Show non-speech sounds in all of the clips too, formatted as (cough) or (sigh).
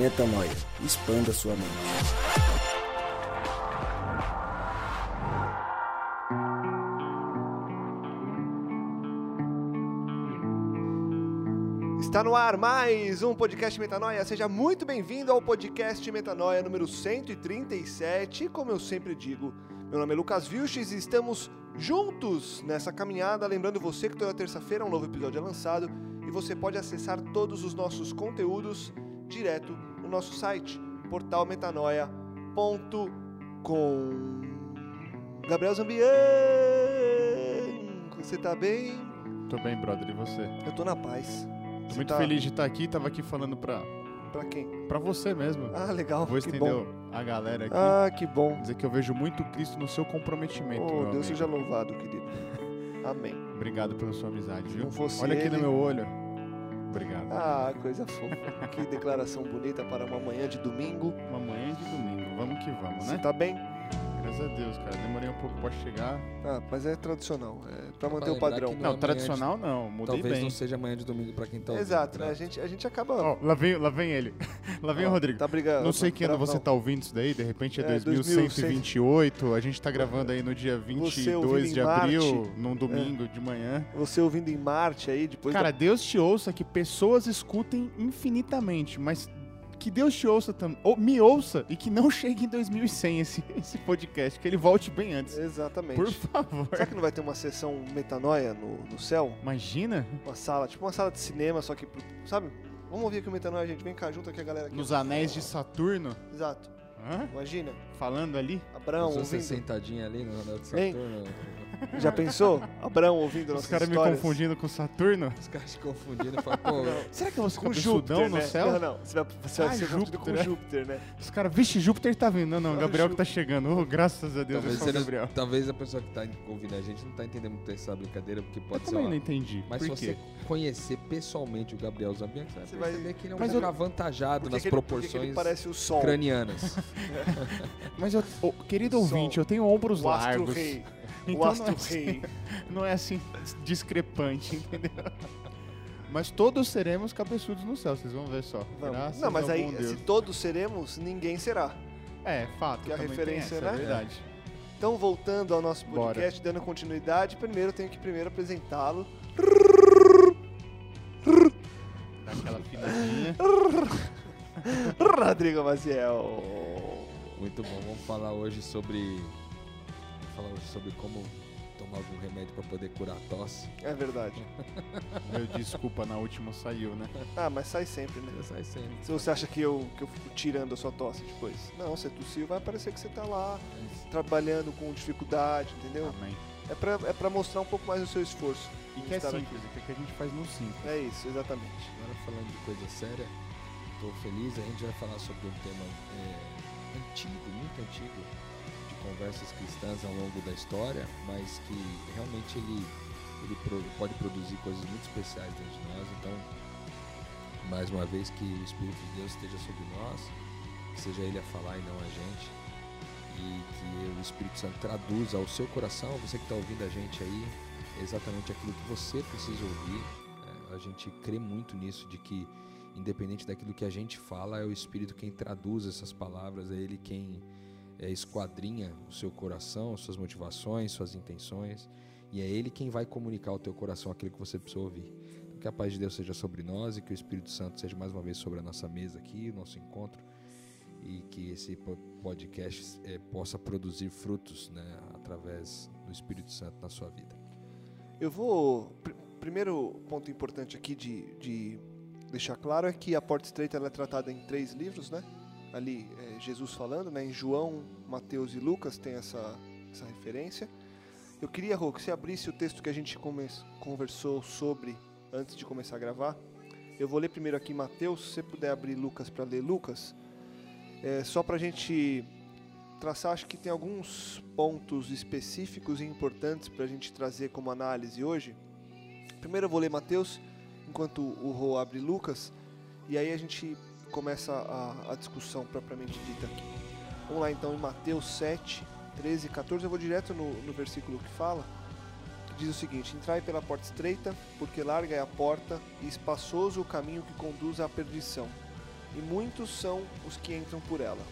Metanoia. Expanda sua mente. Está no ar mais um podcast Metanoia. Seja muito bem-vindo ao podcast Metanoia número 137. E como eu sempre digo, meu nome é Lucas Vilches e estamos juntos nessa caminhada. Lembrando você que toda terça-feira um novo episódio é lançado e você pode acessar todos os nossos conteúdos direto no nosso site, portalmetanoia.com. Gabriel Zambian, você tá bem? Tô bem, brother, e você? Eu tô na paz. Tô Você muito tá- feliz de estar aqui, tava aqui falando pra, Pra quem? pra você mesmo. Ah, legal. Vou estender a galera aqui. Ah, que bom. Dizer que eu vejo muito Cristo no seu comprometimento. Oh, Deus amigo. seja louvado, querido. Amém. Obrigado pela sua amizade, Se viu? não fosse Olha aqui ele- no meu olho. Obrigado. Ah, coisa fofa. que declaração bonita para uma manhã de domingo. Uma manhã de domingo, vamos que vamos, Você né? tá bem? Graças a Deus, cara. Demorei um pouco pra chegar. Ah, mas é tradicional. É pra manter Pra o padrão. Não, Não, amanhã tradicional não, mudei Talvez bem. não seja amanhã de domingo pra quem tá ouvindo. Exato, né? né? A gente, a gente acaba. Ó, lá, vem, lá vem ele. (laughs) lá vem Ó, o Rodrigo. Tá brigando. Não sei que ano você tá ouvindo isso daí, de repente é, É, 2128. A gente tá gravando aí no dia Você ouvindo 22 de em abril, Marte. num domingo de manhã. Você ouvindo em Marte aí, depois. Cara, da... Deus te ouça que pessoas escutem infinitamente, mas que Deus te ouça também, ou me ouça e que não (laughs) chegue em 2100 esse, esse podcast, que ele volte bem antes. Exatamente. Por favor. Será que não vai ter uma sessão metanoia no, no céu? Imagina Uma sala, tipo uma sala de cinema, só que. Sabe? Vamos ouvir aqui o metanoia, gente. Vem cá, junto aqui a galera aqui. nos anéis de Saturno, Exato. hã? Imagina. falando ali. Abraão Você ouvindo. sentadinho ali no andar de? Saturno. Já pensou? Abraão ouvindo Os nossas caras me histórias. confundindo com Saturno. Os caras se confundindo e falam, pô, Será que eu vou ficar Com Júpiter, cabeçudão né? no céu? Não, não. Você vai, você vai Ah, ser confundido Júpiter, com né? Júpiter, né? Os caras, vixe, Júpiter tá vindo. Não, não, Gabriel que tá chegando. Oh, graças a Deus, é talvez, só o ele- Gabriel. talvez a pessoa que tá ouvindo a gente não tá entendendo muito essa brincadeira, porque Eu pode ser também uma... não entendi. Mas Por se quê? você conhecer pessoalmente o Gabriel Zambian, você vai Você vai- perceber que ele é um Mas cara eu- avantajado nas que ele- que proporções ele parece o sol. cranianas. (laughs) (laughs) Mas, eu, ô, querido Sol. ouvinte, eu tenho ombros O astro largos. rei. (laughs) Então o não é astro assim- rei. não é assim discrepante, (laughs) entendeu? Mas todos seremos cabeçudos no céu, vocês vão ver só. Graças Não, mas ao aí, bom Deus. se todos seremos, ninguém será. É, fato. que a referência, tem essa, né? É verdade. Então, voltando ao nosso Bora. podcast, dando continuidade, primeiro eu tenho que primeiro apresentá-lo. Dá aquela afinadinha. (laughs) Rodrigo Maciel. Muito bom, vamos falar hoje sobre... hoje sobre como tomar algum remédio pra poder curar a tosse. É verdade. (laughs) Meu desculpa, na última saiu, né? Ah, mas sai sempre, né? Sai sempre. Se você acha que eu, que eu fico tirando a sua tosse depois. Não, você tossiu, vai parecer que você tá lá trabalhando com dificuldade, entendeu? Amém. É pra, é pra mostrar um pouco mais o seu esforço. E que é simples, o que a gente faz no simples. É isso, exatamente. Agora falando de coisa séria, estou feliz, a gente vai falar sobre um tema é, antigo, muito antigo, conversas cristãs ao longo da história, mas que realmente ele, ele pode produzir coisas muito especiais dentro de nós. Então, mais uma vez, que o Espírito de Deus esteja sobre nós, que seja Ele a falar e não a gente, e que o Espírito Santo traduza ao seu coração, você que está ouvindo a gente aí, exatamente aquilo que você precisa ouvir. É, a gente crê muito nisso, de que independente daquilo que a gente fala, é o Espírito quem traduz essas palavras, é Ele quem é, esquadrinha o seu coração, suas motivações, suas intenções, e é Ele quem vai comunicar ao teu coração aquilo que você precisa ouvir. Então, que a paz de Deus seja sobre nós e que o Espírito Santo seja mais uma vez sobre a nossa mesa aqui, o nosso encontro, e que esse po- podcast eh, possa produzir frutos né, através do Espírito Santo na sua vida. Eu vou. pr- primeiro ponto importante aqui de, de deixar claro é que a porta estreita é tratada em três livros, né? Ali é Jesus falando, né? Em João, Mateus e Lucas tem essa, essa referência. Eu queria, Rô, que você abrisse o texto que a gente conversou sobre antes de começar a gravar. Eu vou ler primeiro aqui Mateus, se você puder abrir Lucas para ler Lucas. É, só para a gente traçar, acho que tem alguns pontos específicos e importantes para a gente trazer como análise hoje. Primeiro eu vou ler Mateus, enquanto o Rô abre Lucas, e aí a gente começa a, a discussão propriamente dita aqui. Vamos lá então em Mateus 7, 13 e 14, eu vou direto no, no versículo que fala, diz o seguinte, Entrai pela porta estreita, porque larga é a porta e espaçoso o caminho que conduz à perdição, e muitos são os que entram por ela.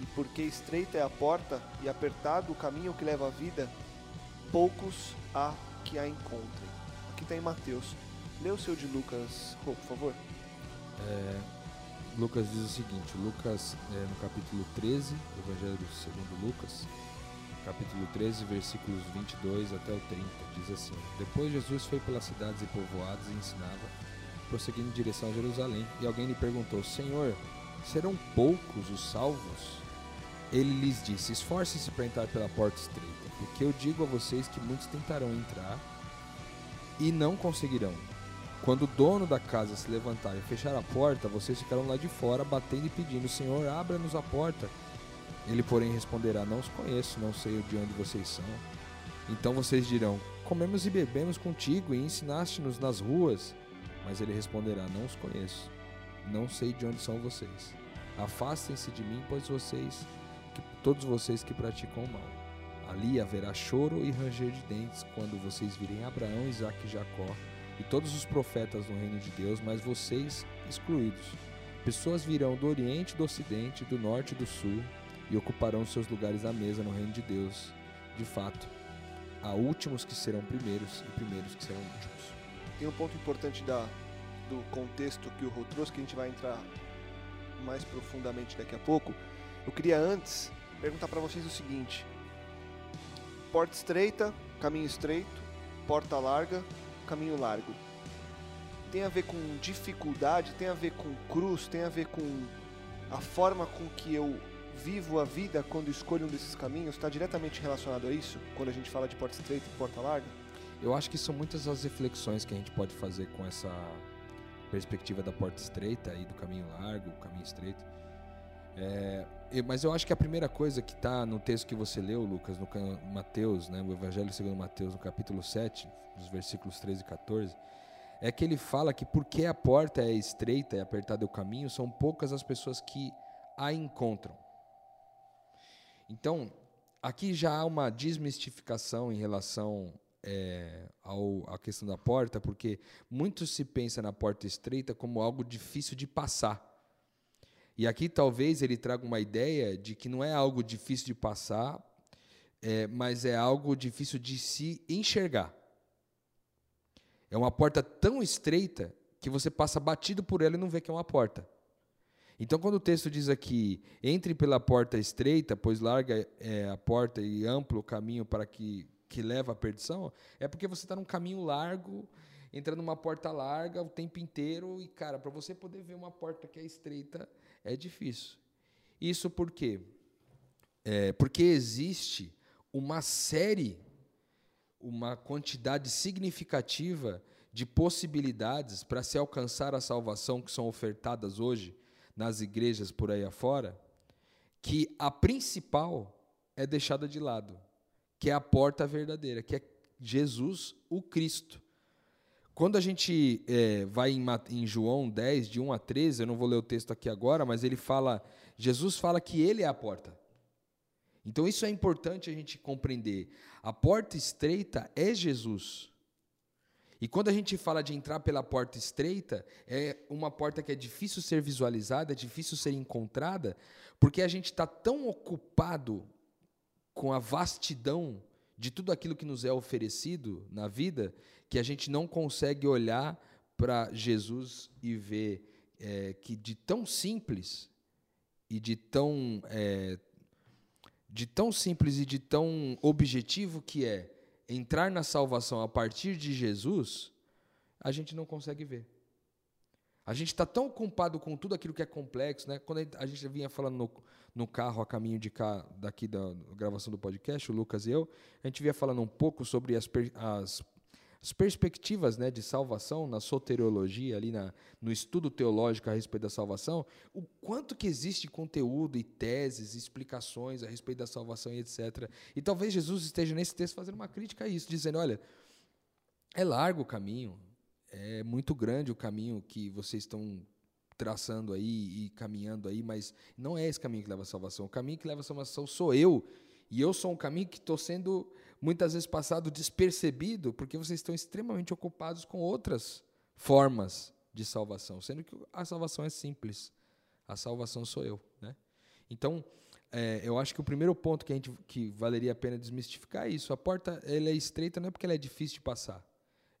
E porque estreita é a porta e apertado o caminho que leva à vida, poucos há que a encontrem. Aqui está em Mateus. Lê o seu de Lucas, por favor. É, Lucas diz o seguinte, Lucas, é, no capítulo 13, Evangelho segundo Lucas, capítulo 13, versículos 22 até o 30, diz assim, Depois Jesus foi pelas cidades e povoados e ensinava, prosseguindo em direção a Jerusalém, e alguém lhe perguntou, Senhor, serão poucos os salvos? Ele lhes disse, esforce-se para entrar pela porta estreita, porque eu digo a vocês que muitos tentarão entrar e não conseguirão. Quando o dono da casa se levantar e fechar a porta, vocês ficarão lá de fora, batendo e pedindo: Senhor, abra-nos a porta. Ele, porém, responderá: Não os conheço, não sei de onde vocês são. Então vocês dirão: Comemos e bebemos contigo e ensinaste-nos nas ruas. Mas ele responderá: Não os conheço, não sei de onde são vocês. Afastem-se de mim, pois vocês, que, todos vocês que praticam o mal. Ali haverá choro e ranger de dentes quando vocês virem Abraão, Isaque e Jacó e todos os profetas no reino de Deus, mas vocês excluídos. Pessoas virão do Oriente, do Ocidente, do Norte e do Sul e ocuparão seus lugares à mesa no reino de Deus. De fato, há últimos que serão primeiros e primeiros que serão últimos. Tem um ponto importante da, do contexto que o Rô trouxe, que a gente vai entrar mais profundamente daqui a pouco. Eu queria antes perguntar para vocês o seguinte: porta estreita, caminho estreito, porta larga, caminho largo. Tem a ver com dificuldade, tem a ver com cruz, tem a ver com a forma com que eu vivo a vida quando escolho um desses caminhos, está diretamente relacionado a isso, quando a gente fala de porta estreita e porta larga? Eu acho que são muitas as reflexões que a gente pode fazer com essa perspectiva da porta estreita e do caminho largo, caminho estreito. É, mas eu acho que a primeira coisa que está no texto que você leu, Lucas, no Mateus, né, o Evangelho segundo Mateus, no capítulo 7, nos versículos 13 e 14, é que ele fala que porque a porta é estreita e apertado é o caminho, são poucas as pessoas que a encontram. Então, aqui já há uma desmistificação em relação é, ao, à questão da porta, porque muito se pensa na porta estreita como algo difícil de passar. E aqui talvez ele traga uma ideia de que não é algo difícil de passar, é, mas é algo difícil de se enxergar. É uma porta tão estreita que você passa batido por ela e não vê que é uma porta. Então, quando o texto diz aqui, entre pela porta estreita, pois larga é, a porta e amplo o caminho para que, que leva à perdição, é porque você está num caminho largo, entrando numa porta larga o tempo inteiro, e, cara, para você poder ver uma porta que é estreita, é difícil. Isso por quê? É, porque existe uma série, uma quantidade significativa de possibilidades para se alcançar a salvação que são ofertadas hoje nas igrejas por aí afora, que a principal é deixada de lado, que é a porta verdadeira, que é Jesus, o Cristo. Quando a gente é, vai em, em, João 10, de 1 a 13, eu não vou ler o texto aqui agora, mas ele fala, Jesus fala que ele é a porta. Então isso é importante a gente compreender. A porta estreita é Jesus. E quando a gente fala de entrar pela porta estreita, é uma porta que é difícil ser visualizada, é difícil ser encontrada, porque a gente está tão ocupado com a vastidão de tudo aquilo que nos é oferecido na vida, que a gente não consegue olhar para Jesus e ver é, que de tão simples e de tão é, de tão simples e de tão objetivo que é entrar na salvação a partir de Jesus, a gente não consegue ver. A gente está tão ocupado com tudo aquilo que é complexo, né? Quando a gente vinha falando no, no carro a caminho de cá, daqui da gravação do podcast, o Lucas e eu, a gente vinha falando um pouco sobre as, as as perspectivas né, de salvação na soteriologia, ali na, no estudo teológico a respeito da salvação, o quanto que existe conteúdo e teses, explicações a respeito da salvação e etc. E talvez Jesus esteja nesse texto fazendo uma crítica a isso, dizendo, olha, é largo o caminho, é muito grande o caminho que vocês estão traçando aí e caminhando aí, mas não é esse caminho que leva à salvação. O caminho que leva à salvação sou eu, e eu sou um caminho que estou sendo muitas vezes passado despercebido, porque vocês estão extremamente ocupados com outras formas de salvação, sendo que a salvação é simples, A salvação sou eu, né? Então, é, eu acho que o primeiro ponto que a gente que valeria a pena desmistificar é isso. A porta ela é estreita não é porque ela é difícil de passar.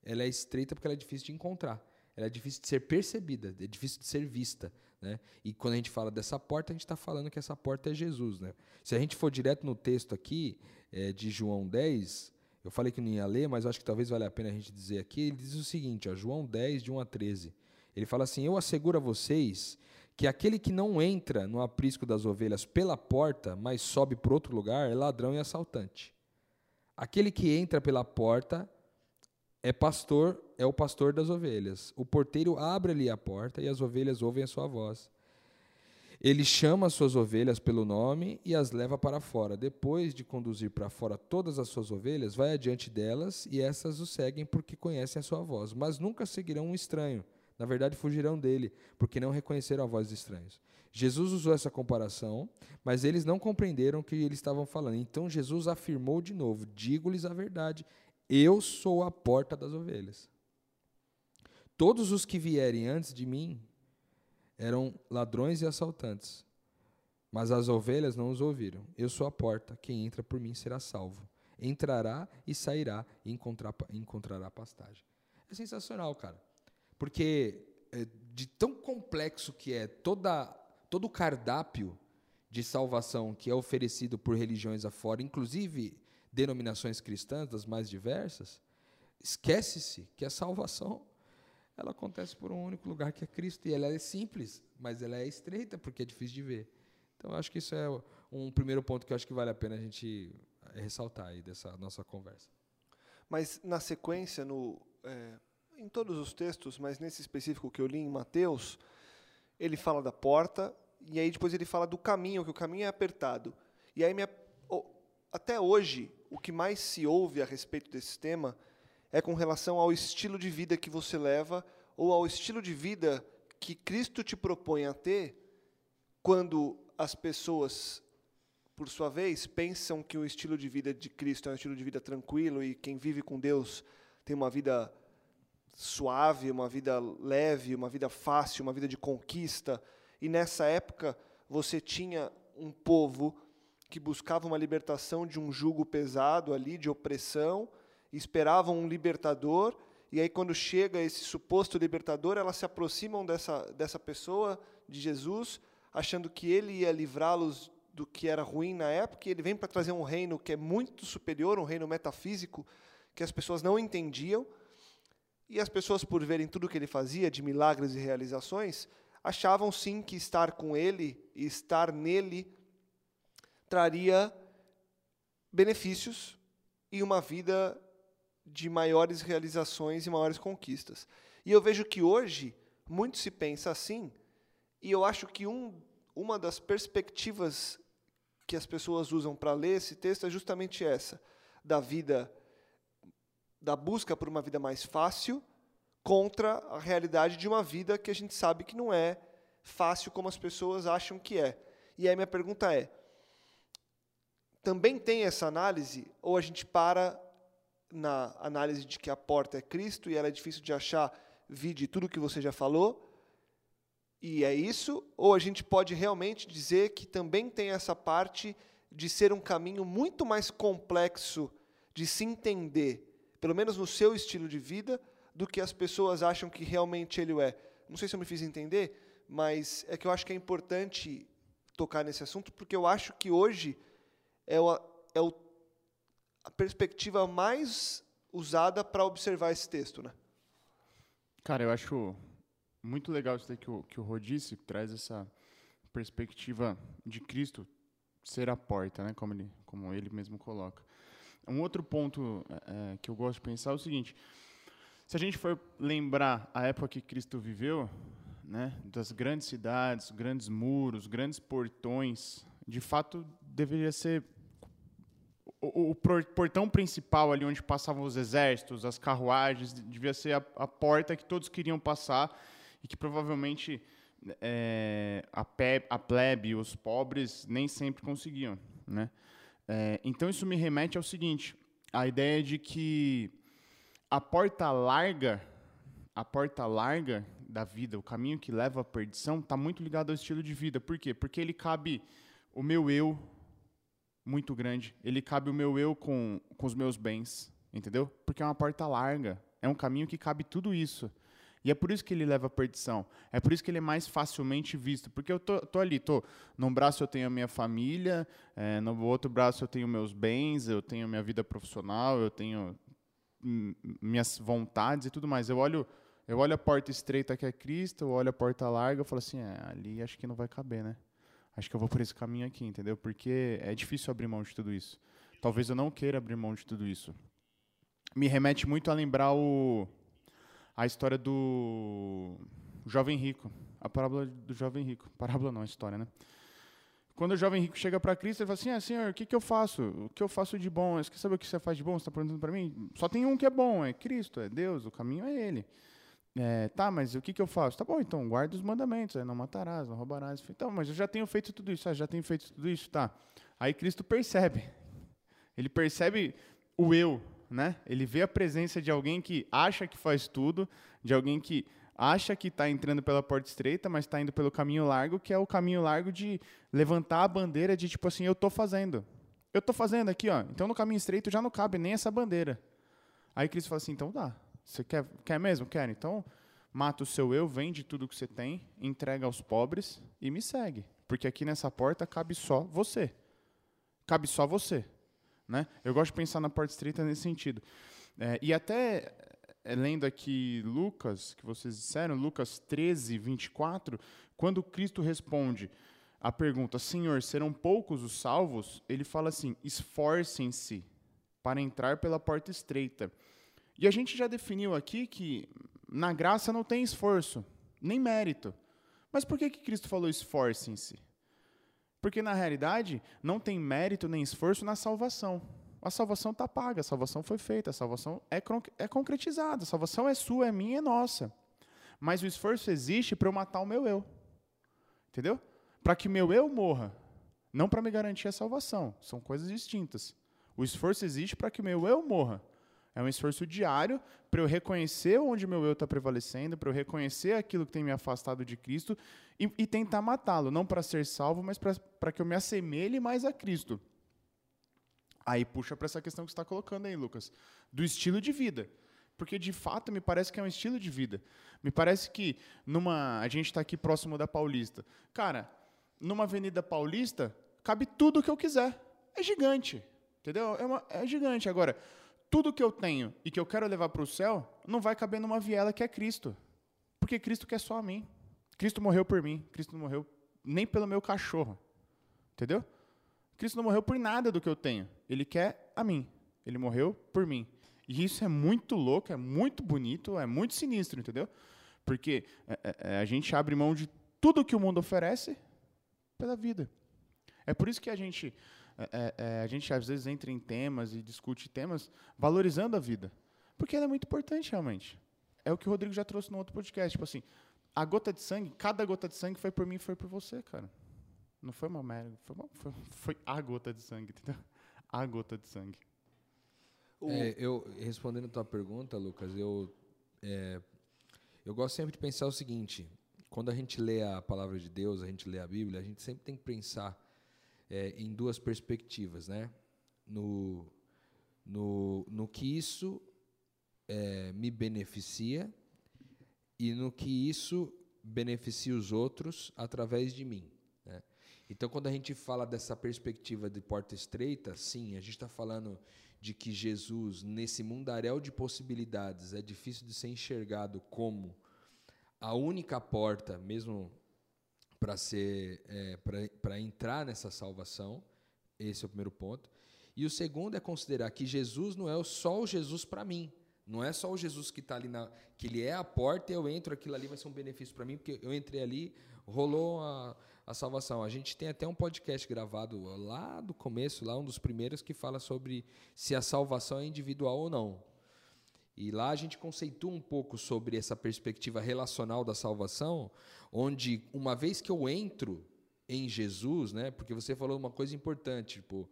Ela é estreita porque ela é difícil de encontrar. Ela é difícil de ser percebida, é difícil de ser vista. Né? E quando a gente fala dessa porta, a gente está falando que essa porta é Jesus. Né? Se a gente for direto no texto aqui, é, de João 10, eu falei que não ia ler, mas acho que talvez valha a pena a gente dizer aqui. Ele diz o seguinte, ó, João 10, de 1 a 13. Ele fala assim: Eu asseguro a vocês que aquele que não entra no aprisco das ovelhas pela porta, mas sobe para outro lugar, é ladrão e assaltante. Aquele que entra pela porta é pastor, é o pastor das ovelhas. O porteiro abre-lhe a porta e as ovelhas ouvem a sua voz. Ele chama as suas ovelhas pelo nome e as leva para fora. Depois de conduzir para fora todas as suas ovelhas, vai adiante delas e essas o seguem porque conhecem a sua voz. Mas nunca seguirão um estranho. Na verdade, fugirão dele, porque não reconheceram a voz de estranhos. Jesus usou essa comparação, mas eles não compreenderam o que eles estavam falando. Então Jesus afirmou de novo: Digo-lhes a verdade, eu sou a porta das ovelhas. Todos os que vierem antes de mim eram ladrões e assaltantes. Mas as ovelhas não os ouviram. Eu sou a porta, quem entra por mim será salvo. Entrará e sairá e encontrar, encontrará pastagem. É sensacional, cara. Porque é, de tão complexo que é toda, todo o cardápio de salvação que é oferecido por religiões afora, inclusive denominações cristãs das mais diversas, esquece-se que a salvação ela acontece por um único lugar que é Cristo. E ela é simples, mas ela é estreita porque é difícil de ver. Então, acho que isso é um primeiro ponto que eu acho que vale a pena a gente eh, ressaltar aí dessa nossa conversa. Mas, na sequência, no, é, em todos os textos, mas nesse específico que eu li em Mateus, ele fala da porta, e aí depois ele fala do caminho, que o caminho é apertado. E aí, minha, até hoje, o que mais se ouve a respeito desse tema é com relação ao estilo de vida que você leva ou ao estilo de vida que Cristo te propõe a ter quando as pessoas, por sua vez, pensam que o estilo de vida de Cristo é um estilo de vida tranquilo e quem vive com Deus tem uma vida suave, uma vida leve, uma vida fácil, uma vida de conquista. E nessa época você tinha um povo que buscava uma libertação de um jugo pesado ali, de opressão, esperavam um libertador, e aí quando chega esse suposto libertador, elas se aproximam dessa, dessa pessoa, de Jesus, achando que ele ia livrá-los do que era ruim na época, e ele vem para trazer um reino que é muito superior, um reino metafísico, que as pessoas não entendiam, e as pessoas, por verem tudo que ele fazia, de milagres e realizações, achavam sim que estar com ele e estar nele traria benefícios e uma vida de maiores realizações e maiores conquistas. E eu vejo que hoje muito se pensa assim, e eu acho que um, uma das perspectivas que as pessoas usam para ler esse texto é justamente essa, da vida da busca por uma vida mais fácil contra a realidade de uma vida que a gente sabe que não é fácil como as pessoas acham que é. E aí minha pergunta é: também tem essa análise ou a gente para na análise de que a porta é Cristo e ela é difícil de achar, vide tudo que você já falou, e é isso, ou a gente pode realmente dizer que também tem essa parte de ser um caminho muito mais complexo de se entender, pelo menos no seu estilo de vida, do que as pessoas acham que realmente ele é. Não sei se eu me fiz entender, mas é que eu acho que é importante tocar nesse assunto, porque eu acho que hoje é o, é o a perspectiva mais usada para observar esse texto, né? Cara, eu acho muito legal isso que o, que o Rô traz essa perspectiva de Cristo ser a porta, né? Como ele, como ele mesmo coloca. Um outro ponto é, que eu gosto de pensar é o seguinte: se a gente for lembrar a época que Cristo viveu, né, das grandes cidades, grandes muros, grandes portões, de fato deveria ser o, o, portão principal ali onde passavam os exércitos, as carruagens, devia ser a, a porta que todos queriam passar e que provavelmente é, a, pe, a plebe, os pobres, nem sempre conseguiam. Né? É, então isso me remete ao seguinte: a ideia de que a porta larga, a porta larga da vida, o caminho que leva à perdição, está muito ligado ao estilo de vida. Por quê? Porque ele cabe o meu eu muito grande, ele cabe o meu eu com, com os meus bens, entendeu? Porque é uma porta larga, é um caminho que cabe tudo isso. E é por isso que ele leva à perdição. É por isso que ele é mais facilmente visto. Porque eu tô, tô ali, tô. Num braço eu tenho a minha família, é, no outro braço eu tenho meus bens, eu tenho minha vida profissional, eu tenho minhas vontades e tudo mais. Eu olho, eu olho a porta estreita que é Cristo, eu olho a porta larga, eu falo assim, é, ali acho que não vai caber, né? Acho que eu vou por esse caminho aqui, entendeu? Porque é difícil abrir mão de tudo isso. Talvez eu não queira abrir mão de tudo isso. Me remete muito a lembrar o a história do jovem rico, a parábola do jovem rico. (laughs) Parábola não, a história, né? Quando o jovem rico chega para Cristo, ele fala assim: ah, Senhor, o que, que eu faço? O que eu faço de bom? Você quer saber o que você faz de bom? Você está perguntando para mim? Só tem um que é bom, é Cristo, é Deus, o caminho é Ele. É, tá, mas o que, que eu faço? Tá bom, então guarda os mandamentos, é, não matarás, não roubarás. Então, mas eu já tenho feito tudo isso, ah, já tenho feito tudo isso, tá. Aí Cristo percebe, ele percebe o eu, né? Ele vê a presença de alguém que acha que faz tudo, de alguém que acha que está entrando pela porta estreita, mas está indo pelo caminho largo, que é o caminho largo de levantar a bandeira de tipo assim, eu estou fazendo. Eu estou fazendo aqui, ó. Então no caminho estreito já não cabe nem essa bandeira. Aí Cristo fala assim, então dá. Você quer, quer mesmo? Quer. Então mata o seu eu, vende tudo que você tem, entrega aos pobres e me segue. Porque aqui nessa porta cabe só você. Cabe só você. Né? Eu gosto de pensar na porta estreita nesse sentido. É, e até é, lendo aqui Lucas, que vocês disseram, Lucas 13, 24, quando Cristo responde a pergunta, Senhor, serão poucos os salvos? Ele fala assim: esforcem-se para entrar pela porta estreita. E a gente já definiu aqui que na graça não tem esforço, nem mérito. Mas por que, que Cristo falou esforcem-se? Porque, na realidade, não tem mérito nem esforço na salvação. A salvação está paga, a salvação foi feita, a salvação é, é concretizada, a salvação é sua, é minha, é nossa. Mas o esforço existe para eu matar o meu eu. Entendeu? Para que meu eu morra, não para me garantir a salvação. São coisas distintas. O esforço existe para que meu eu morra. É um esforço diário para eu reconhecer onde meu eu está prevalecendo, para eu reconhecer aquilo que tem me afastado de Cristo e, e tentar matá-lo, não para ser salvo, mas para que eu me assemelhe mais a Cristo. Aí puxa para essa questão que você está colocando aí, Lucas, do estilo de vida. Porque de fato me parece que é um estilo de vida. Me parece que numa. A gente está aqui próximo da Paulista. Cara, numa Avenida Paulista, cabe tudo o que eu quiser. É gigante. Entendeu? É, uma, é gigante. Agora, tudo que eu tenho e que eu quero levar para o céu não vai caber numa viela que é Cristo. Porque Cristo quer só a mim. Cristo morreu por mim. Cristo não morreu nem pelo meu cachorro. Entendeu? Cristo não morreu por nada do que eu tenho. Ele quer a mim. Ele morreu por mim. E isso é muito louco, é muito bonito, é muito sinistro, entendeu? Porque é, é, é a gente abre mão de tudo que o mundo oferece pela vida. É por isso que a gente é, é, é, a gente às vezes entra em temas e discute temas valorizando a vida. Porque ela é muito importante, realmente. É o que o Rodrigo já trouxe no outro podcast. Tipo assim, a gota de sangue, cada gota de sangue foi por mim e foi por você, cara. Não foi uma merda, foi, uma, foi, foi, a gota de sangue, entendeu? A gota de sangue. É, eu, respondendo a tua pergunta, Lucas, eu, é, eu gosto sempre de pensar o seguinte: quando a gente lê a palavra de Deus, a gente lê a Bíblia, a gente sempre tem que pensar é, em duas perspectivas, né? No, no, no que isso é, me beneficia e no que isso beneficia os outros através de mim. Né? Então, quando a gente fala dessa perspectiva de porta estreita, sim, a gente está falando de que Jesus, nesse mundaréu de possibilidades, é difícil de ser enxergado como a única porta, mesmo para ser é, para entrar nessa salvação. Esse é o primeiro ponto. E o segundo é considerar que Jesus não é só o Jesus para mim. Não é só o Jesus que está ali na. que ele é a porta e eu entro, aquilo ali vai ser um benefício para mim, porque eu entrei ali, rolou a, a salvação. A gente tem até um podcast gravado lá do começo, lá um dos primeiros, que fala sobre se a salvação é individual ou não. E lá a gente conceitua um pouco sobre essa perspectiva relacional da salvação, onde uma vez que eu entro em Jesus, né? Porque você falou uma coisa importante, tipo,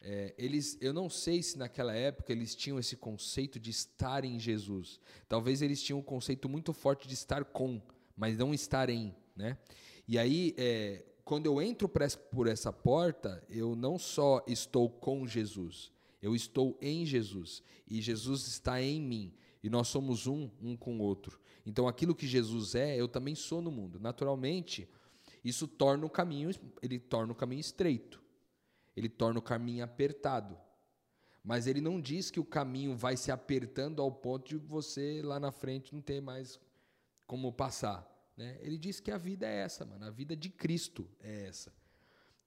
é, eles, eu não sei se naquela época eles tinham esse conceito de estar em Jesus. Talvez eles tinham um conceito muito forte de estar com. mas não estar em, né? E aí, é, quando eu entro por essa porta, eu não só estou com Jesus, eu estou em Jesus e Jesus está em mim e nós somos um um com o outro. Então, aquilo que Jesus é, eu também sou no mundo. Naturalmente, isso torna o caminho, ele torna o caminho estreito. Ele torna o caminho apertado. Mas ele não diz que o caminho vai se apertando ao ponto de você lá na frente não ter mais como passar. Né? Ele diz que a vida é essa, mano. A vida de Cristo é essa.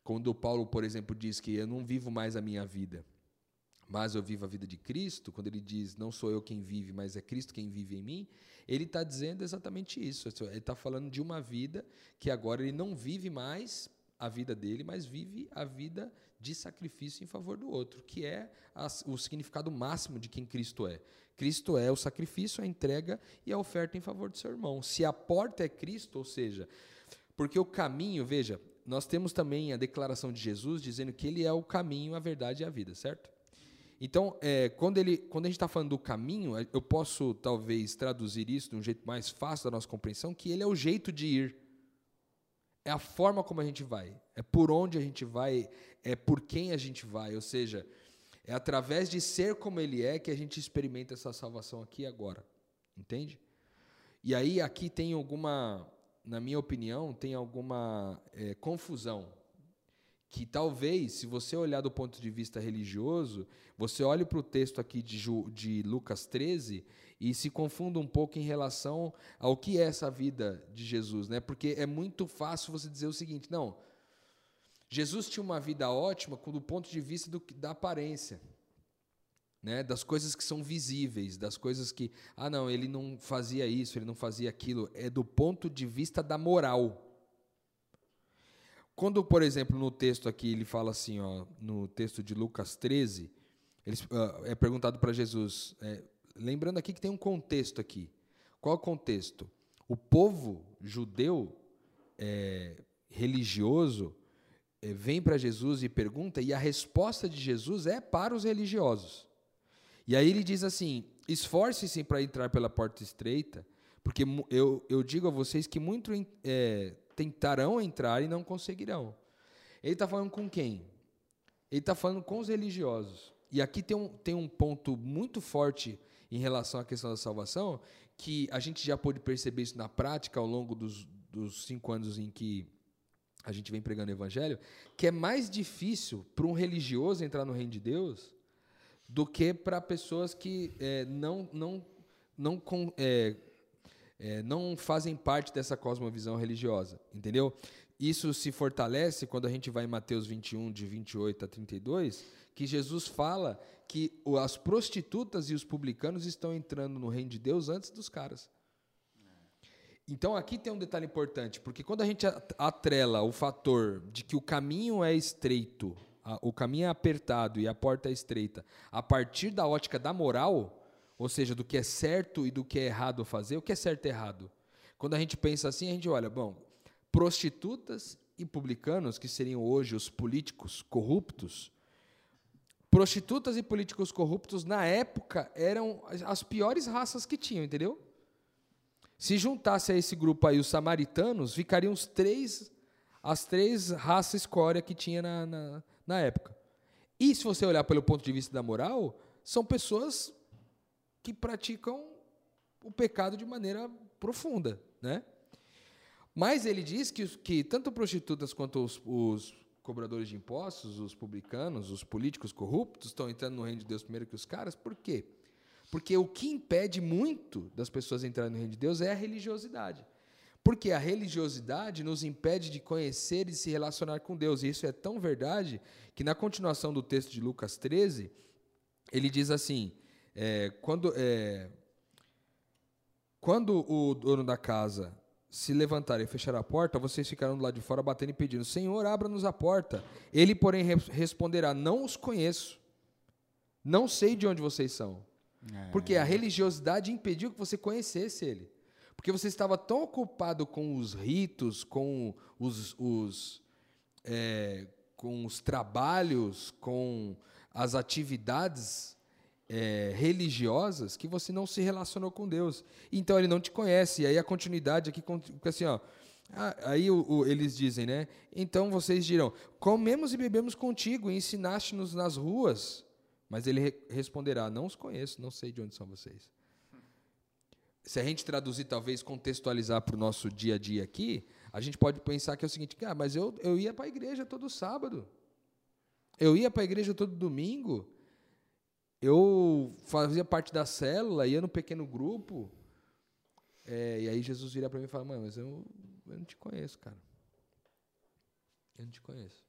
Quando Paulo, por exemplo, diz que eu não vivo mais a minha vida, mas eu vivo a vida de Cristo, quando ele diz não sou eu quem vive, mas é Cristo quem vive em mim, ele está dizendo exatamente isso. Ele está falando de uma vida que agora ele não vive mais a vida dele, mas vive a vida de sacrifício em favor do outro, que é o significado máximo de quem Cristo é. Cristo é o sacrifício, a entrega e a oferta em favor do seu irmão. Se a porta é Cristo, ou seja, porque o caminho, veja, nós temos também a declaração de Jesus dizendo que ele é o caminho, a verdade e a vida, certo? Então, é, quando, ele, quando a gente está falando do caminho, eu posso talvez traduzir isso de um jeito mais fácil da nossa compreensão, que ele é o jeito de ir. É a forma como a gente vai, é por onde a gente vai, é por quem a gente vai. Ou seja, é através de ser como ele é que a gente experimenta essa salvação aqui e agora. Entende? E aí, aqui tem alguma, na minha opinião, tem alguma é, confusão que talvez, se você olhar do ponto de vista religioso, você olhe para o texto aqui de, Ju, de Lucas 13 e se confunda um pouco em relação ao que é essa vida de Jesus, né? Porque é muito fácil você dizer o seguinte: não, Jesus tinha uma vida ótima do ponto de vista do, da aparência. Né, das coisas que são visíveis, das coisas que, ah, não, ele não fazia isso, ele não fazia aquilo, é do ponto de vista da moral. Quando, por exemplo, no texto aqui ele fala assim, ó, no texto de Lucas 13, ele, uh, é perguntado para Jesus, é, lembrando aqui que tem um contexto aqui. Qual é o contexto? O povo judeu é, religioso é, vem para Jesus e pergunta, e a resposta de Jesus é para os religiosos. E aí ele diz assim: esforce-se para entrar pela porta estreita, porque eu, eu digo a vocês que muito é, tentarão entrar e não conseguirão. Ele está falando com quem? Ele está falando com os religiosos. E aqui tem um, tem um ponto muito forte em relação à questão da salvação, que a gente já pôde perceber isso na prática ao longo dos, dos cinco anos em que a gente vem pregando o evangelho, que é mais difícil para um religioso entrar no reino de Deus do que para pessoas que é, não, não, não é, é, não fazem parte dessa cosmovisão religiosa, entendeu? Isso se fortalece quando a gente vai em Mateus 21, de 28 a 32, que Jesus fala que as prostitutas e os publicanos estão entrando no reino de Deus antes dos caras. Então aqui tem um detalhe importante, porque quando a gente atrela o fator de que o caminho é estreito, o caminho é apertado e a porta é estreita, a partir da ótica da moral, ou seja, do que é certo e do que é errado fazer. O que é certo e errado? Quando a gente pensa assim, a gente olha, bom, prostitutas e publicanos, que seriam hoje os políticos corruptos, prostitutas e políticos corruptos na época eram as piores raças que tinham, entendeu? Se juntasse a esse grupo aí os samaritanos, ficariam os três, as três raças escória que tinha na, na, na época. E se você olhar pelo ponto de vista da moral, são pessoas que praticam o pecado de maneira profunda, né? Mas ele diz que, que tanto prostitutas quanto os, os cobradores de impostos, os publicanos, os políticos corruptos estão entrando no reino de Deus primeiro que os caras. Por quê? Porque o que impede muito das pessoas entrarem no reino de Deus é a religiosidade. Porque a religiosidade nos impede de conhecer e se relacionar com Deus. E isso é tão verdade que na continuação do texto de Lucas 13, ele diz assim: é, quando, é, quando o dono da casa se levantar e fechar a porta, vocês ficarão do lado de fora batendo e pedindo: Senhor, abra-nos a porta. Ele, porém, responderá: Não os conheço. Não sei de onde vocês são. É. Porque a religiosidade impediu que você conhecesse ele. Porque você estava tão ocupado com os ritos, com os, os é, com os trabalhos, com as atividades é, religiosas que você não se relacionou com Deus. Então ele não te conhece. E aí a continuidade aqui, assim, ó. Aí o, o, eles dizem, né? Então vocês dirão: comemos e bebemos contigo e ensinaste-nos nas ruas. Mas ele re responderá: Não os conheço, não sei de onde são vocês. Se a gente traduzir, talvez contextualizar para o nosso dia a dia aqui, a gente pode pensar que é o seguinte: ah, mas eu, eu ia para a igreja todo sábado. Eu ia para a igreja todo domingo. Eu fazia parte da célula, ia no pequeno grupo. É, e aí Jesus vira para mim e fala: Mano, mas eu, eu não te conheço, cara. Eu não te conheço.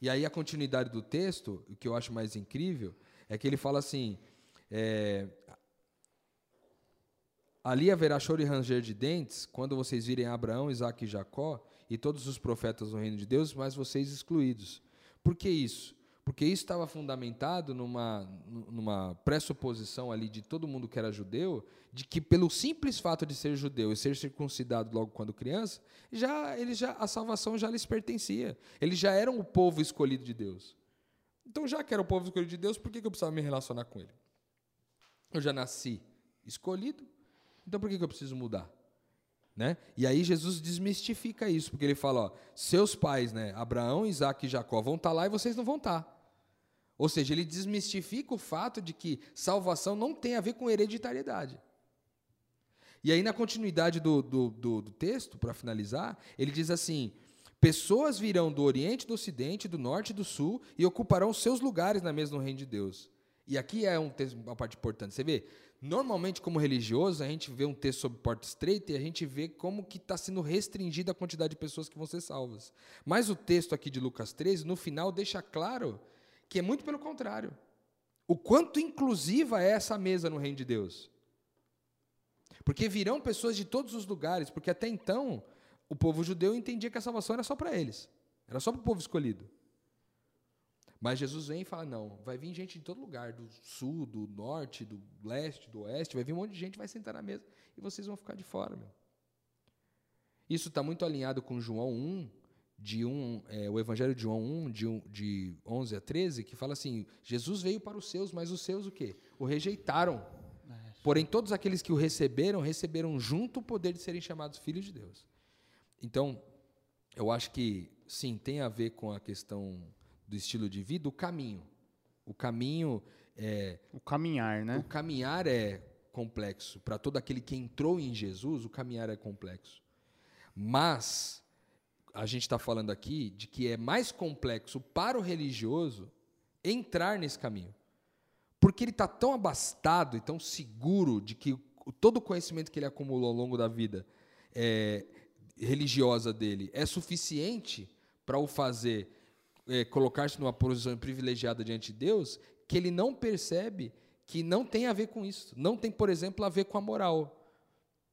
E aí a continuidade do texto, o que eu acho mais incrível, é que ele fala assim: é, Ali haverá choro e ranger de dentes quando vocês virem Abraão, Isaac e Jacó e todos os profetas no reino de Deus, mas vocês excluídos. Por que isso? Porque isso estava fundamentado numa, numa pressuposição ali de todo mundo que era judeu, de que pelo simples fato de ser judeu e ser circuncidado logo quando criança, já, ele já a salvação já lhes pertencia. Eles já eram o povo escolhido de Deus. Então, já que era o povo escolhido de Deus, por que eu precisava me relacionar com ele? Eu já nasci escolhido, então por que, que eu preciso mudar? Né? E aí Jesus desmistifica isso, porque ele fala: ó, seus pais, né, Abraão, Isaac e Jacó, vão estar tá lá e vocês não vão estar. Tá. Ou seja, ele desmistifica o fato de que salvação não tem a ver com hereditariedade. E aí, na continuidade do, do, do, do texto, para finalizar, ele diz assim: Pessoas virão do Oriente, do Ocidente, do Norte e do Sul e ocuparão seus lugares na mesa reino de Deus. E aqui é um texto, uma parte importante. Você vê, Normalmente, como religioso, a gente vê um texto sobre porta estreita e a gente vê como que está sendo restringida a quantidade de pessoas que vão ser salvas. Mas o texto aqui de Lucas 13, no final, deixa claro que é muito pelo contrário. O quanto inclusiva é essa mesa no reino de Deus. Porque virão pessoas de todos os lugares, porque até então o povo judeu entendia que a salvação era só para eles, era só para o povo escolhido. Mas Jesus vem e fala: não, vai vir gente de todo lugar, do sul, do norte, do leste, do oeste, vai vir um monte de gente, vai sentar na mesa e vocês vão ficar de fora, meu. Isso está muito alinhado com João 1, de 1 é, o Evangelho de João 1, de, 1, de 11 a 13, que fala assim: Jesus veio para os seus, mas os seus o quê? O rejeitaram. Porém, todos aqueles que o receberam, receberam junto o poder de serem chamados filhos de Deus. Então, eu acho que, sim, tem a ver com a questão do estilo de vida, o caminho. O caminho é. O caminhar, né? O caminhar é complexo. Para todo aquele que entrou em Jesus, o caminhar é complexo. Mas a gente está falando aqui de que é mais complexo para o religioso entrar nesse caminho. Porque ele está tão abastado e tão seguro de que todo o conhecimento que ele acumulou ao longo da vida é, religiosa dele é suficiente para o fazer é, colocar-se numa posição privilegiada diante de Deus, que ele não percebe que não tem a ver com isso. Não tem, por exemplo, a ver com a moral.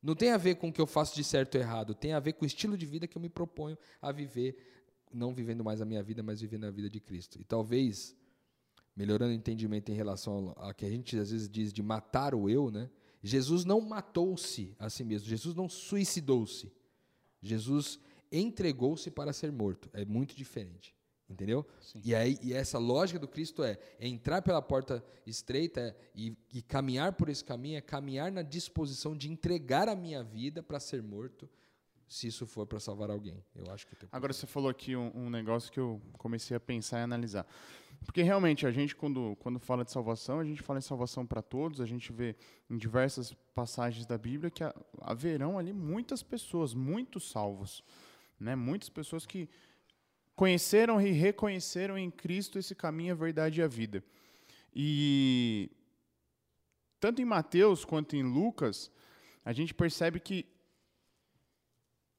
Não tem a ver com o que eu faço de certo ou errado. Tem a ver com o estilo de vida que eu me proponho a viver, não vivendo mais a minha vida, mas vivendo a vida de Cristo. E talvez, melhorando o entendimento em relação a que a gente às vezes diz de matar o eu, né? Jesus não matou-se a si mesmo. Jesus não suicidou-se. Jesus entregou-se para ser morto. É muito diferente. Entendeu? Sim. E aí e essa lógica do Cristo é, é entrar pela porta estreita é, e, e, caminhar por esse caminho é caminhar na disposição de entregar a minha vida para ser morto, se isso for para salvar alguém. Eu acho que Agora você falou aqui um, um, negócio que eu comecei a pensar e analisar. Porque realmente a gente quando quando fala de salvação, a gente fala em salvação para todos, a gente vê em diversas passagens da Bíblia que haverão ali muitas pessoas, muitos salvos, né? Muitas pessoas que conheceram e reconheceram em Cristo esse caminho, a verdade e a vida. E tanto em Mateus quanto em Lucas, a gente percebe que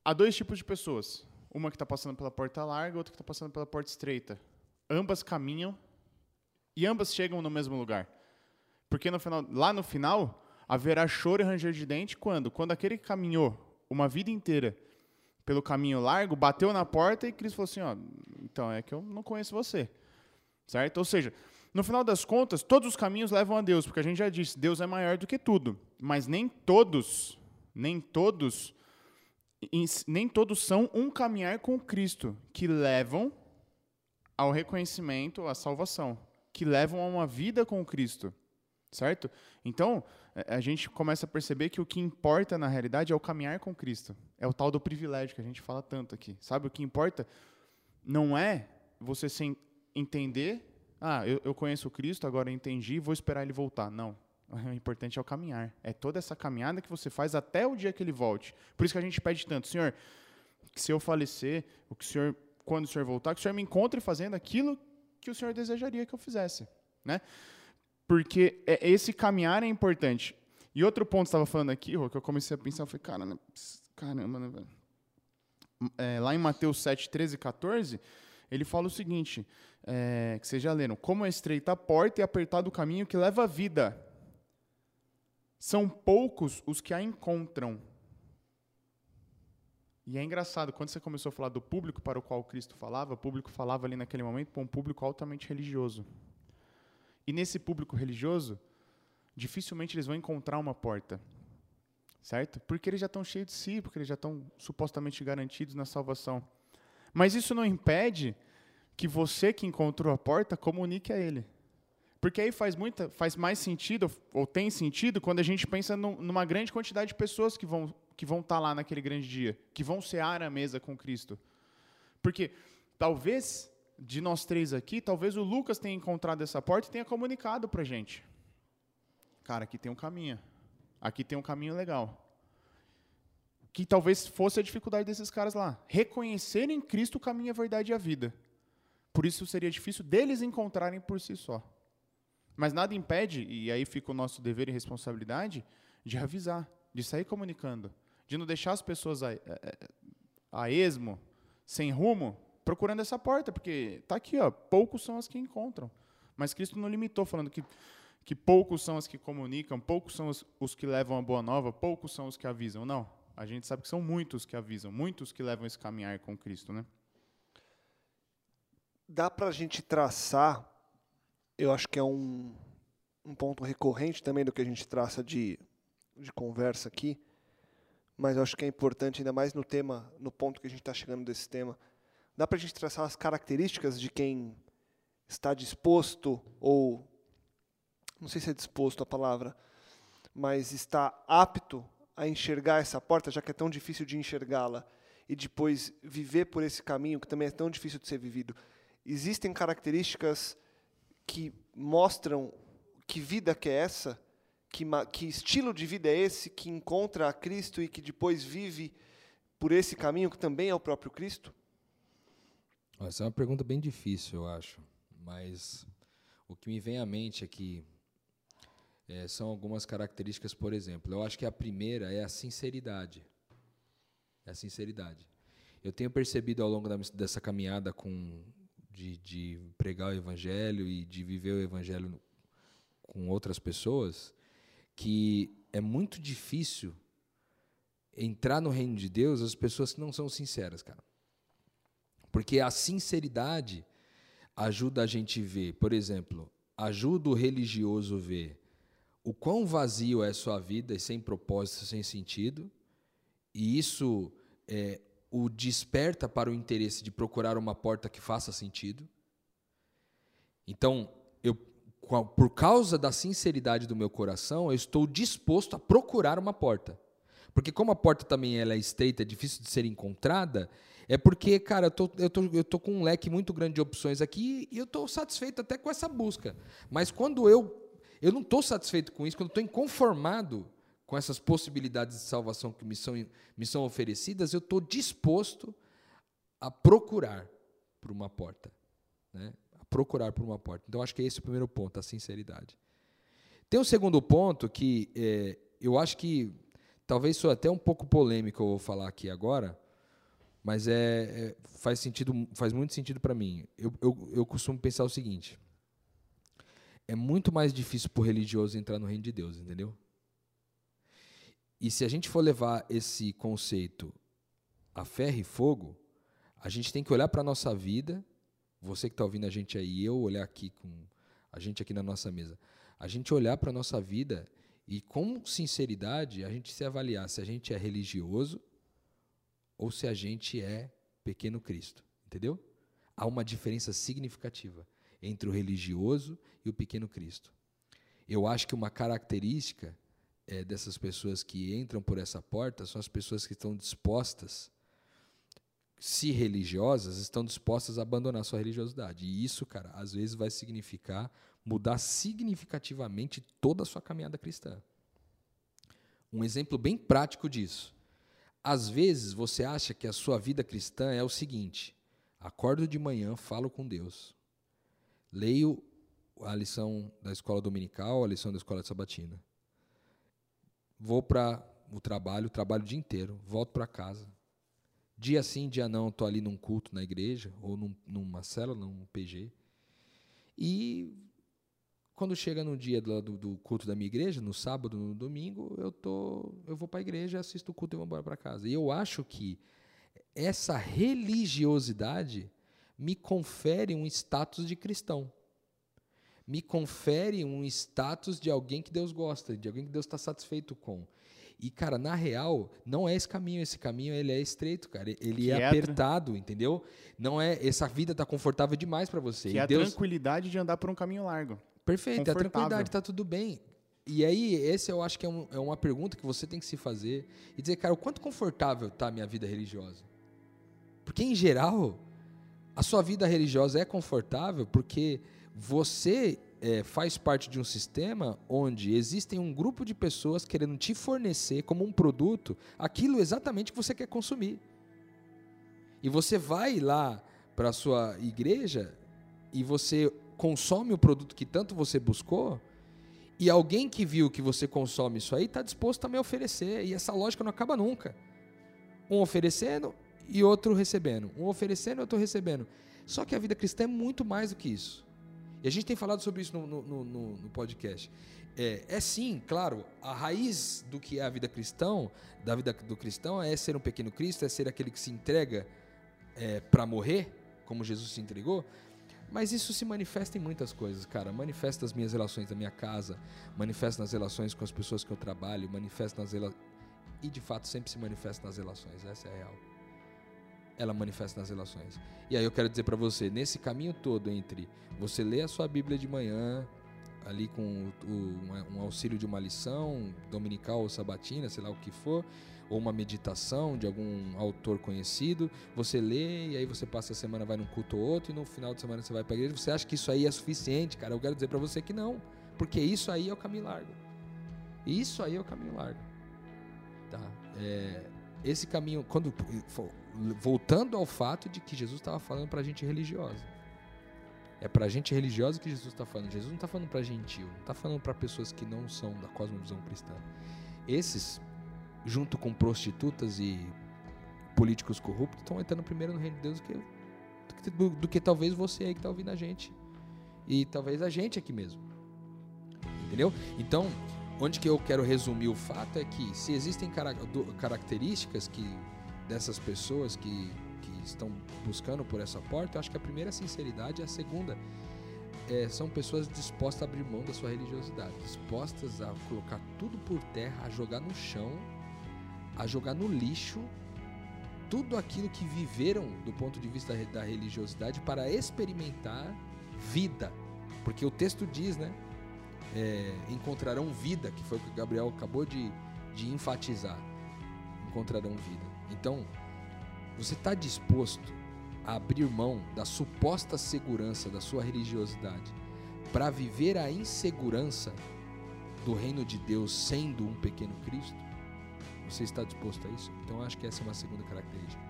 há dois tipos de pessoas. Uma que está passando pela porta larga, outra que está passando pela porta estreita. Ambas caminham e ambas chegam no mesmo lugar. Porque no final, lá no final haverá choro e ranger de dente quando? Quando aquele que caminhou uma vida inteira pelo caminho largo, bateu na porta e Cristo falou assim: ó, então é que eu não conheço você. Certo? Ou seja, no final das contas, todos os caminhos levam a Deus, porque a gente já disse, Deus é maior do que tudo. Mas nem todos, nem todos, nem todos são um caminhar com Cristo, que levam ao reconhecimento, à salvação, que levam a uma vida com Cristo. Certo? Então, a a gente começa a perceber que o que importa na realidade é o caminhar com Cristo. É o tal do privilégio que a gente fala tanto aqui. Sabe? O que importa não é você sem entender, ah, eu, eu conheço Cristo, agora entendi, vou esperar ele voltar. Não. (laughs) O importante é o caminhar. É toda essa caminhada que você faz até o dia que ele volte. Por isso que a gente pede tanto, Senhor, que se eu falecer, o que o Senhor, quando o Senhor voltar, que o Senhor me encontre fazendo aquilo que o Senhor desejaria que eu fizesse, né? Porque é- esse caminhar é importante. E outro ponto que estava falando aqui, Rô, que eu comecei a pensar, falei, cara, né, caramba, né, velho? É, lá em Mateus 7, 13 e 14, ele fala o seguinte, é, que vocês já leram, como é estreita a porta e apertado o caminho que leva à vida. São poucos os que a encontram. E é engraçado, quando você começou a falar do público para o qual Cristo falava, o público falava ali naquele momento para um público altamente religioso. E nesse público religioso, dificilmente eles vão encontrar uma porta. Certo? Porque eles já estão cheios de si, porque eles já estão supostamente garantidos na salvação. Mas isso não impede que você que encontrou a porta comunique a ele. Porque aí faz, muita, faz mais sentido, ou tem sentido, quando a gente pensa num- numa grande quantidade de pessoas que vão que vão estar lá naquele grande dia, que vão cear à mesa com Cristo. Porque talvez, de nós três aqui, talvez o Lucas tenha encontrado essa porta e tenha comunicado para gente. Cara, aqui tem um caminho. Aqui tem um caminho legal. Que talvez fosse a dificuldade desses caras lá. Reconhecer em Cristo o caminho, a verdade e a vida. Por isso seria difícil deles encontrarem por si só. Mas nada impede, e aí fica o nosso dever e responsabilidade, de avisar, de sair comunicando, de não deixar as pessoas a, a, a esmo, sem rumo, procurando essa porta, porque tá aqui, ó, poucos são as que encontram. Mas Cristo não limitou, falando que, que poucos são as que comunicam, poucos são os, os que levam a boa nova, poucos são os que avisam. Não, a gente sabe que são muitos que avisam, muitos que levam esse caminhar com Cristo, né? Dá para a gente traçar, eu acho que é um, um ponto recorrente também do que a gente traça de, de conversa aqui, mas eu acho que é importante, ainda mais no tema, no ponto que a gente está chegando desse tema, dá para a gente traçar as características de quem está disposto, ou não sei se é disposto a palavra, mas está apto a enxergar essa porta, já que é tão difícil de enxergá-la, e depois viver por esse caminho que também é tão difícil de ser vivido. Existem características que mostram que vida que é essa, que, que estilo de vida é esse, que encontra a Cristo e que depois vive por esse caminho que também é o próprio Cristo? Essa é uma pergunta bem difícil, eu acho. Mas o que me vem à mente aqui é, são algumas características, por exemplo. Eu acho que a primeira é a sinceridade. É a sinceridade. Eu tenho percebido ao longo da, dessa caminhada com, de, de pregar o evangelho e de viver o evangelho com outras pessoas que é muito difícil entrar no reino de Deus as pessoas que não são sinceras, cara. Porque a sinceridade ajuda a gente ver, por exemplo, ajuda o religioso ver o quão vazio é sua vida e sem propósito, sem sentido, e isso é, o desperta para o interesse de procurar uma porta que faça sentido. Então, eu, por causa da sinceridade do meu coração, eu estou disposto a procurar uma porta. Porque como a porta também ela é estreita, é difícil de ser encontrada, é porque, cara, eu tô, eu, tô, eu tô com um leque muito grande de opções aqui e eu estou satisfeito até com essa busca. Mas quando eu eu não estou satisfeito com isso, quando estou inconformado com essas possibilidades de salvação que me são, me são oferecidas, eu estou disposto a procurar por uma porta. Né? A procurar por uma porta. Então, acho que esse é o primeiro ponto, a sinceridade. Tem um segundo ponto que é, eu acho que talvez isso até um pouco polêmico eu vou falar aqui agora, mas é, é- faz sentido, faz muito sentido para mim. Eu, eu, eu costumo pensar o seguinte: é muito mais difícil para o religioso entrar no reino de Deus, entendeu? E se a gente for levar esse conceito a ferro e fogo, a gente tem que olhar para a nossa vida, você que está ouvindo a gente aí, eu olhar aqui com a gente aqui na nossa mesa, a gente olhar para a nossa vida e com sinceridade a gente se avaliar se a gente é religioso ou se a gente é pequeno Cristo, entendeu? Há uma diferença significativa entre o religioso e o pequeno Cristo. Eu acho que uma característica é, dessas pessoas que entram por essa porta são as pessoas que estão dispostas, se religiosas, estão dispostas a abandonar sua religiosidade. E isso, cara, às vezes vai significar mudar significativamente toda a sua caminhada cristã. Um exemplo bem prático disso. Às vezes você acha que a sua vida cristã é o seguinte: acordo de manhã, falo com Deus, leio a lição da escola dominical, a lição da escola sabatina, vou para o trabalho, trabalho o dia inteiro, volto para casa. Dia sim, dia não, estou ali num culto na igreja, ou num, numa célula, num PG. E quando chega no dia do, do, culto da minha igreja, no sábado, no domingo, eu, tô, eu vou para a igreja, assisto o culto e vou embora para casa. E eu acho que essa religiosidade me confere um status de cristão. Me confere um status de alguém que Deus gosta, de alguém que Deus está satisfeito com. E, cara, na real, não é esse caminho. Esse caminho, ele é estreito, cara. Ele que é, é apertado, entendeu? Não é... Essa vida tá confortável demais para você. Que e é Deus... a tranquilidade de andar por um caminho largo. Perfeito, é a tranquilidade, tá tudo bem. E aí, esse eu acho que é, um, é uma pergunta que você tem que se fazer. E dizer, cara, o quanto confortável tá a minha vida religiosa? Porque, em geral, a sua vida religiosa é confortável porque você é, faz parte de um sistema onde existem um grupo de pessoas querendo te fornecer como um produto aquilo exatamente que você quer consumir. E você vai lá para a sua igreja e você consome o produto que tanto você buscou, e alguém que viu que você consome isso aí está disposto a me oferecer. E essa lógica não acaba nunca. Um oferecendo e outro recebendo. Um oferecendo e outro recebendo. Só que a vida cristã é muito mais do que isso. E a gente tem falado sobre isso no, no, no, no podcast. É, é, sim, claro, a raiz do que é a vida cristã, da vida do cristão, é ser um pequeno Cristo, é ser aquele que se entrega é, para morrer, como Jesus se entregou. Mas isso se manifesta em muitas coisas, cara. Manifesta nas minhas relações da minha casa, manifesta nas relações com as pessoas que eu trabalho, manifesta nas relações. E de fato sempre se manifesta nas relações, essa é a real ela manifesta nas relações. E aí eu quero dizer para você, nesse caminho todo entre você ler a sua Bíblia de manhã, ali com o, um auxílio de uma lição dominical ou sabatina, sei lá o que for, ou uma meditação de algum autor conhecido, você lê e aí você passa a semana vai num culto ou outro e no final de semana você vai para igreja, você acha que isso aí é suficiente, cara? Eu quero dizer para você que não, porque isso aí é o caminho largo. Isso aí é o caminho largo. Tá? É, esse caminho, quando voltando ao fato de que Jesus estava falando para gente religiosa. É para gente religiosa que Jesus está falando. Jesus não está falando para gentil, não está falando para pessoas que não são da cosmovisão cristã. Esses, junto com prostitutas e políticos corruptos, estão entrando primeiro no reino de Deus do que, do, do que talvez você aí que está ouvindo a gente. E talvez a gente aqui mesmo. Entendeu? Então, onde que eu quero resumir o fato é que se existem características que dessas pessoas que, que estão buscando por essa porta, eu acho que a primeira é a sinceridade a segunda é, são pessoas dispostas a abrir mão da sua religiosidade, dispostas a colocar tudo por terra, a jogar no chão, a jogar no lixo tudo aquilo que viveram do ponto de vista da religiosidade para experimentar vida. Porque o texto diz, né? É, encontrarão vida, que foi o que o Gabriel acabou de, de enfatizar. Encontrarão vida. Então, você está disposto a abrir mão da suposta segurança da sua religiosidade para viver a insegurança do reino de Deus sendo um pequeno Cristo? Você está disposto a isso? Então, acho que essa é uma segunda característica.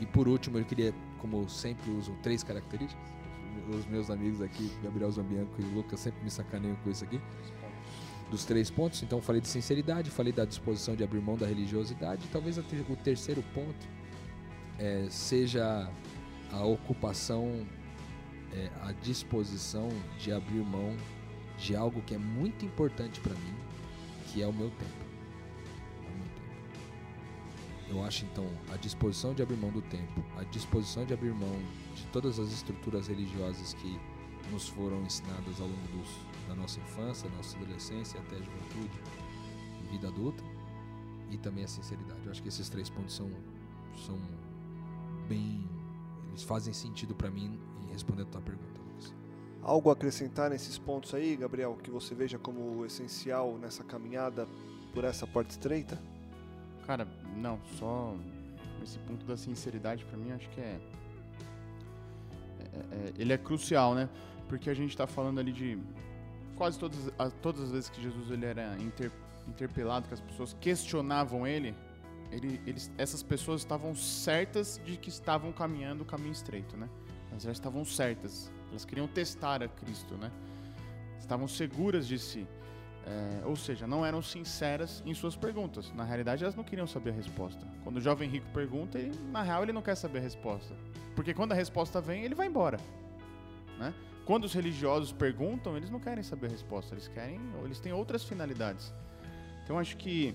E por último, eu queria, como sempre uso três características, os meus amigos aqui, Gabriel Zambianco e Lucas, sempre me sacaneiam com isso aqui dos três pontos. Então, falei de sinceridade, falei da disposição de abrir mão da religiosidade. Talvez o terceiro ponto é, seja a ocupação, é, a disposição de abrir mão de algo que é muito importante para mim, que é o meu tempo. Eu acho então a disposição de abrir mão do tempo, a disposição de abrir mão de todas as estruturas religiosas que nos foram ensinadas ao longo dos da nossa infância, da nossa adolescência até a juventude e vida adulta, e também a sinceridade. Eu acho que esses três pontos são, são bem. Eles fazem sentido para mim em responder a tua pergunta, Lucas. Algo a acrescentar nesses pontos aí, Gabriel, que você veja como essencial nessa caminhada por essa porta estreita? Cara, não, só esse ponto da sinceridade para mim acho que é, é, é, ele é crucial, né? Porque a gente está falando ali de quase todas as, todas as vezes que Jesus ele era inter, interpelado, que as pessoas questionavam ele, ele eles, essas pessoas estavam certas de que estavam caminhando o caminho estreito, né? Elas já estavam certas, elas queriam testar a Cristo, né? Estavam seguras de si. É, ou seja, não eram sinceras em suas perguntas. Na realidade, elas não queriam saber a resposta. Quando o jovem rico pergunta, ele, na real ele não quer saber a resposta. Porque quando a resposta vem, ele vai embora. Né? Quando os religiosos perguntam, eles não querem saber a resposta, eles querem, eles têm outras finalidades. Então acho que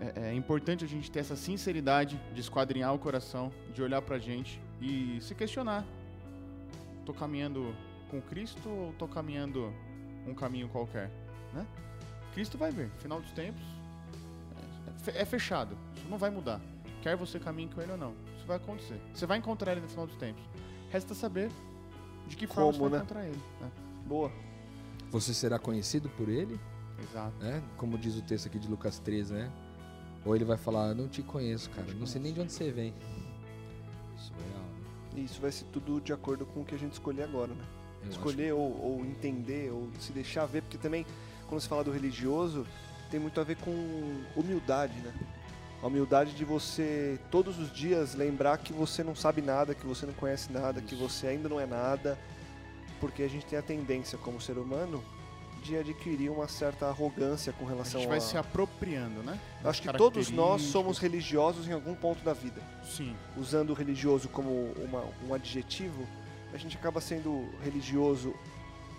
é, é importante a gente ter essa sinceridade de esquadrinhar o coração, de olhar pra gente e se questionar. Tô caminhando com Cristo ou tô caminhando um caminho qualquer, né? Cristo vai vir, final dos tempos é, é fechado, isso não vai mudar. Quer você caminhe com ele ou não, isso vai acontecer. Você vai encontrar ele no final dos tempos. Resta saber de que forma você vai né? encontrar ele. Né? Boa. Você será conhecido por ele? Exato. Né? Como diz o texto aqui de Lucas 13, né? Ou ele vai falar, não te conheço, cara, não, não sei nem de onde você vem. Isso é real. Né? Isso vai ser tudo de acordo com o que a gente escolher agora, né? Eu escolher ou, ou entender, ou se deixar ver, porque também quando se fala do religioso, tem muito a ver com humildade, né? A humildade de você todos os dias lembrar que você não sabe nada, que você não conhece nada, que você ainda não é nada, porque a gente tem a tendência como ser humano de adquirir uma certa arrogância com relação a gente vai a... se apropriando, né? Acho que todos nós somos religiosos em algum ponto da vida. Sim. Usando o religioso como uma, um adjetivo, a gente acaba sendo religioso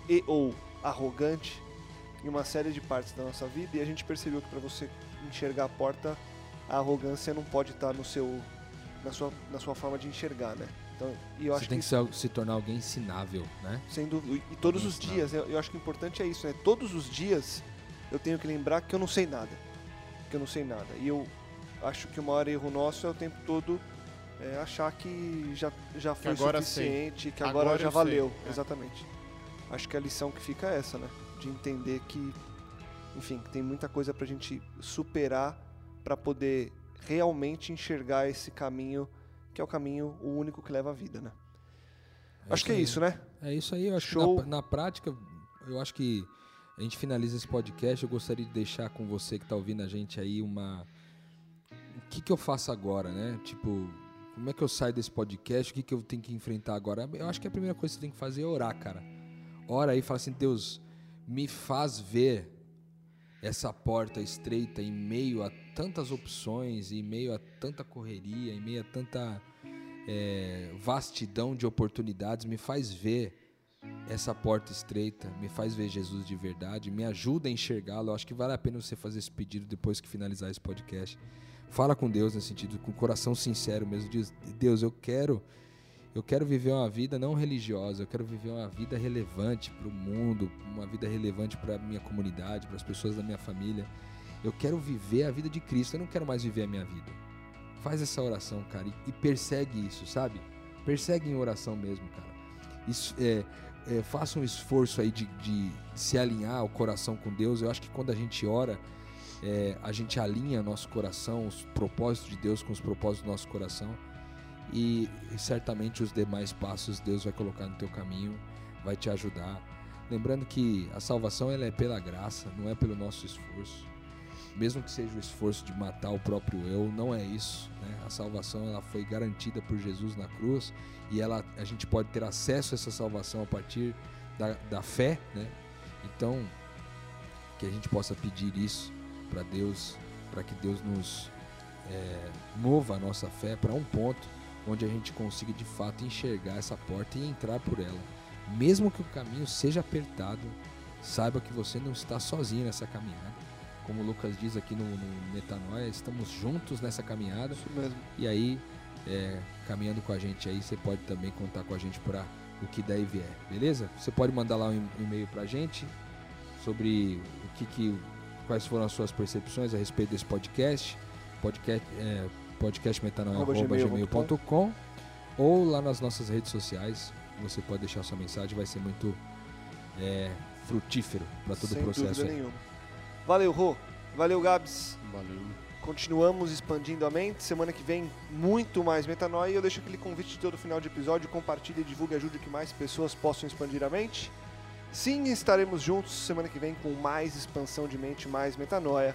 e ou arrogante em uma série de partes da nossa vida e a gente percebeu que para você enxergar a porta, a arrogância não pode estar no seu na sua, na sua forma de enxergar, né? Então, e eu você acho tem que, que se, tornar alguém ensinável, né? Sem dúvida. E todos alguém os ensinável. dias, eu, eu acho que o importante é isso, né? Todos os dias eu tenho que lembrar que eu não sei nada. Que eu não sei nada. E eu acho que o maior erro nosso é o tempo todo é, achar que já, já foi suficiente, sei. que agora, agora já valeu. Sei. É. Exatamente. Acho que a lição que fica é essa, né? De entender que, enfim, tem muita coisa para a gente superar para poder realmente enxergar esse caminho que é o caminho o único que leva à vida, né? É acho que é isso, né? É isso aí. Eu acho Show. que na, na, prática, eu acho que a gente finaliza esse podcast. Eu gostaria de deixar com você que está ouvindo a gente aí uma. O que, que eu faço agora, né? Tipo, como é que eu saio desse podcast? O que, que eu tenho que enfrentar agora? Eu acho que a primeira coisa que você tem que fazer é orar, cara. Ora aí e fala assim: Deus, me faz ver essa porta estreita em meio a tantas opções, em meio a tanta correria, em meio a tanta é, vastidão de oportunidades, me faz ver essa porta estreita, me faz ver Jesus de verdade, me ajuda a enxergá-lo. Acho que vale a pena você fazer esse pedido depois que finalizar esse podcast. Fala com Deus nesse sentido, com o coração sincero mesmo. Diz: Deus, eu quero eu quero viver uma vida não religiosa, eu quero viver uma vida relevante para o mundo, uma vida relevante para a minha comunidade, para as pessoas da minha família. Eu quero viver a vida de Cristo, eu não quero mais viver a minha vida. Faz essa oração, cara, e, e persegue isso, sabe? Persegue em oração mesmo, cara. Isso, é, é, faça um esforço aí de, de, se alinhar o coração com Deus. Eu acho que quando a gente ora, é, a gente alinha nosso coração, os propósitos de Deus com os propósitos do nosso coração e certamente os demais passos Deus vai colocar no teu caminho, vai te ajudar. Lembrando que a salvação ela é pela graça, não é pelo nosso esforço. Mesmo que seja o esforço de matar o próprio eu, não é isso. Né? A salvação ela foi garantida por Jesus na cruz e ela, a gente pode ter acesso a essa salvação a partir da, da fé. Né? Então, que a gente possa pedir isso para Deus, para que Deus nos é, mova a nossa fé para um ponto onde a gente consiga de fato enxergar essa porta e entrar por ela. Mesmo que o caminho seja apertado, saiba que você não está sozinho nessa caminhada. Como o Lucas diz aqui no, no Metanoia, estamos juntos nessa caminhada. Isso mesmo. E aí, é, caminhando com a gente aí, você pode também contar com a gente para o que daí vier, beleza? Você pode mandar lá um e-mail para a gente sobre o que, que, quais foram as suas percepções a respeito desse podcast. Podcast, é, podcastmetanoia.gmail.com ou lá nas nossas redes sociais. Você pode deixar sua mensagem, vai ser muito é, frutífero para todo Sem o processo. dúvida aí. nenhuma. Valeu, Rô. Valeu, Gabs. Valeu. Continuamos expandindo a mente. Semana que vem, muito mais metanoia. E eu deixo aquele convite de todo final de episódio. Compartilhe, divulgue, ajude que mais pessoas possam expandir a mente. Sim, estaremos juntos semana que vem com mais expansão de mente, mais metanoia.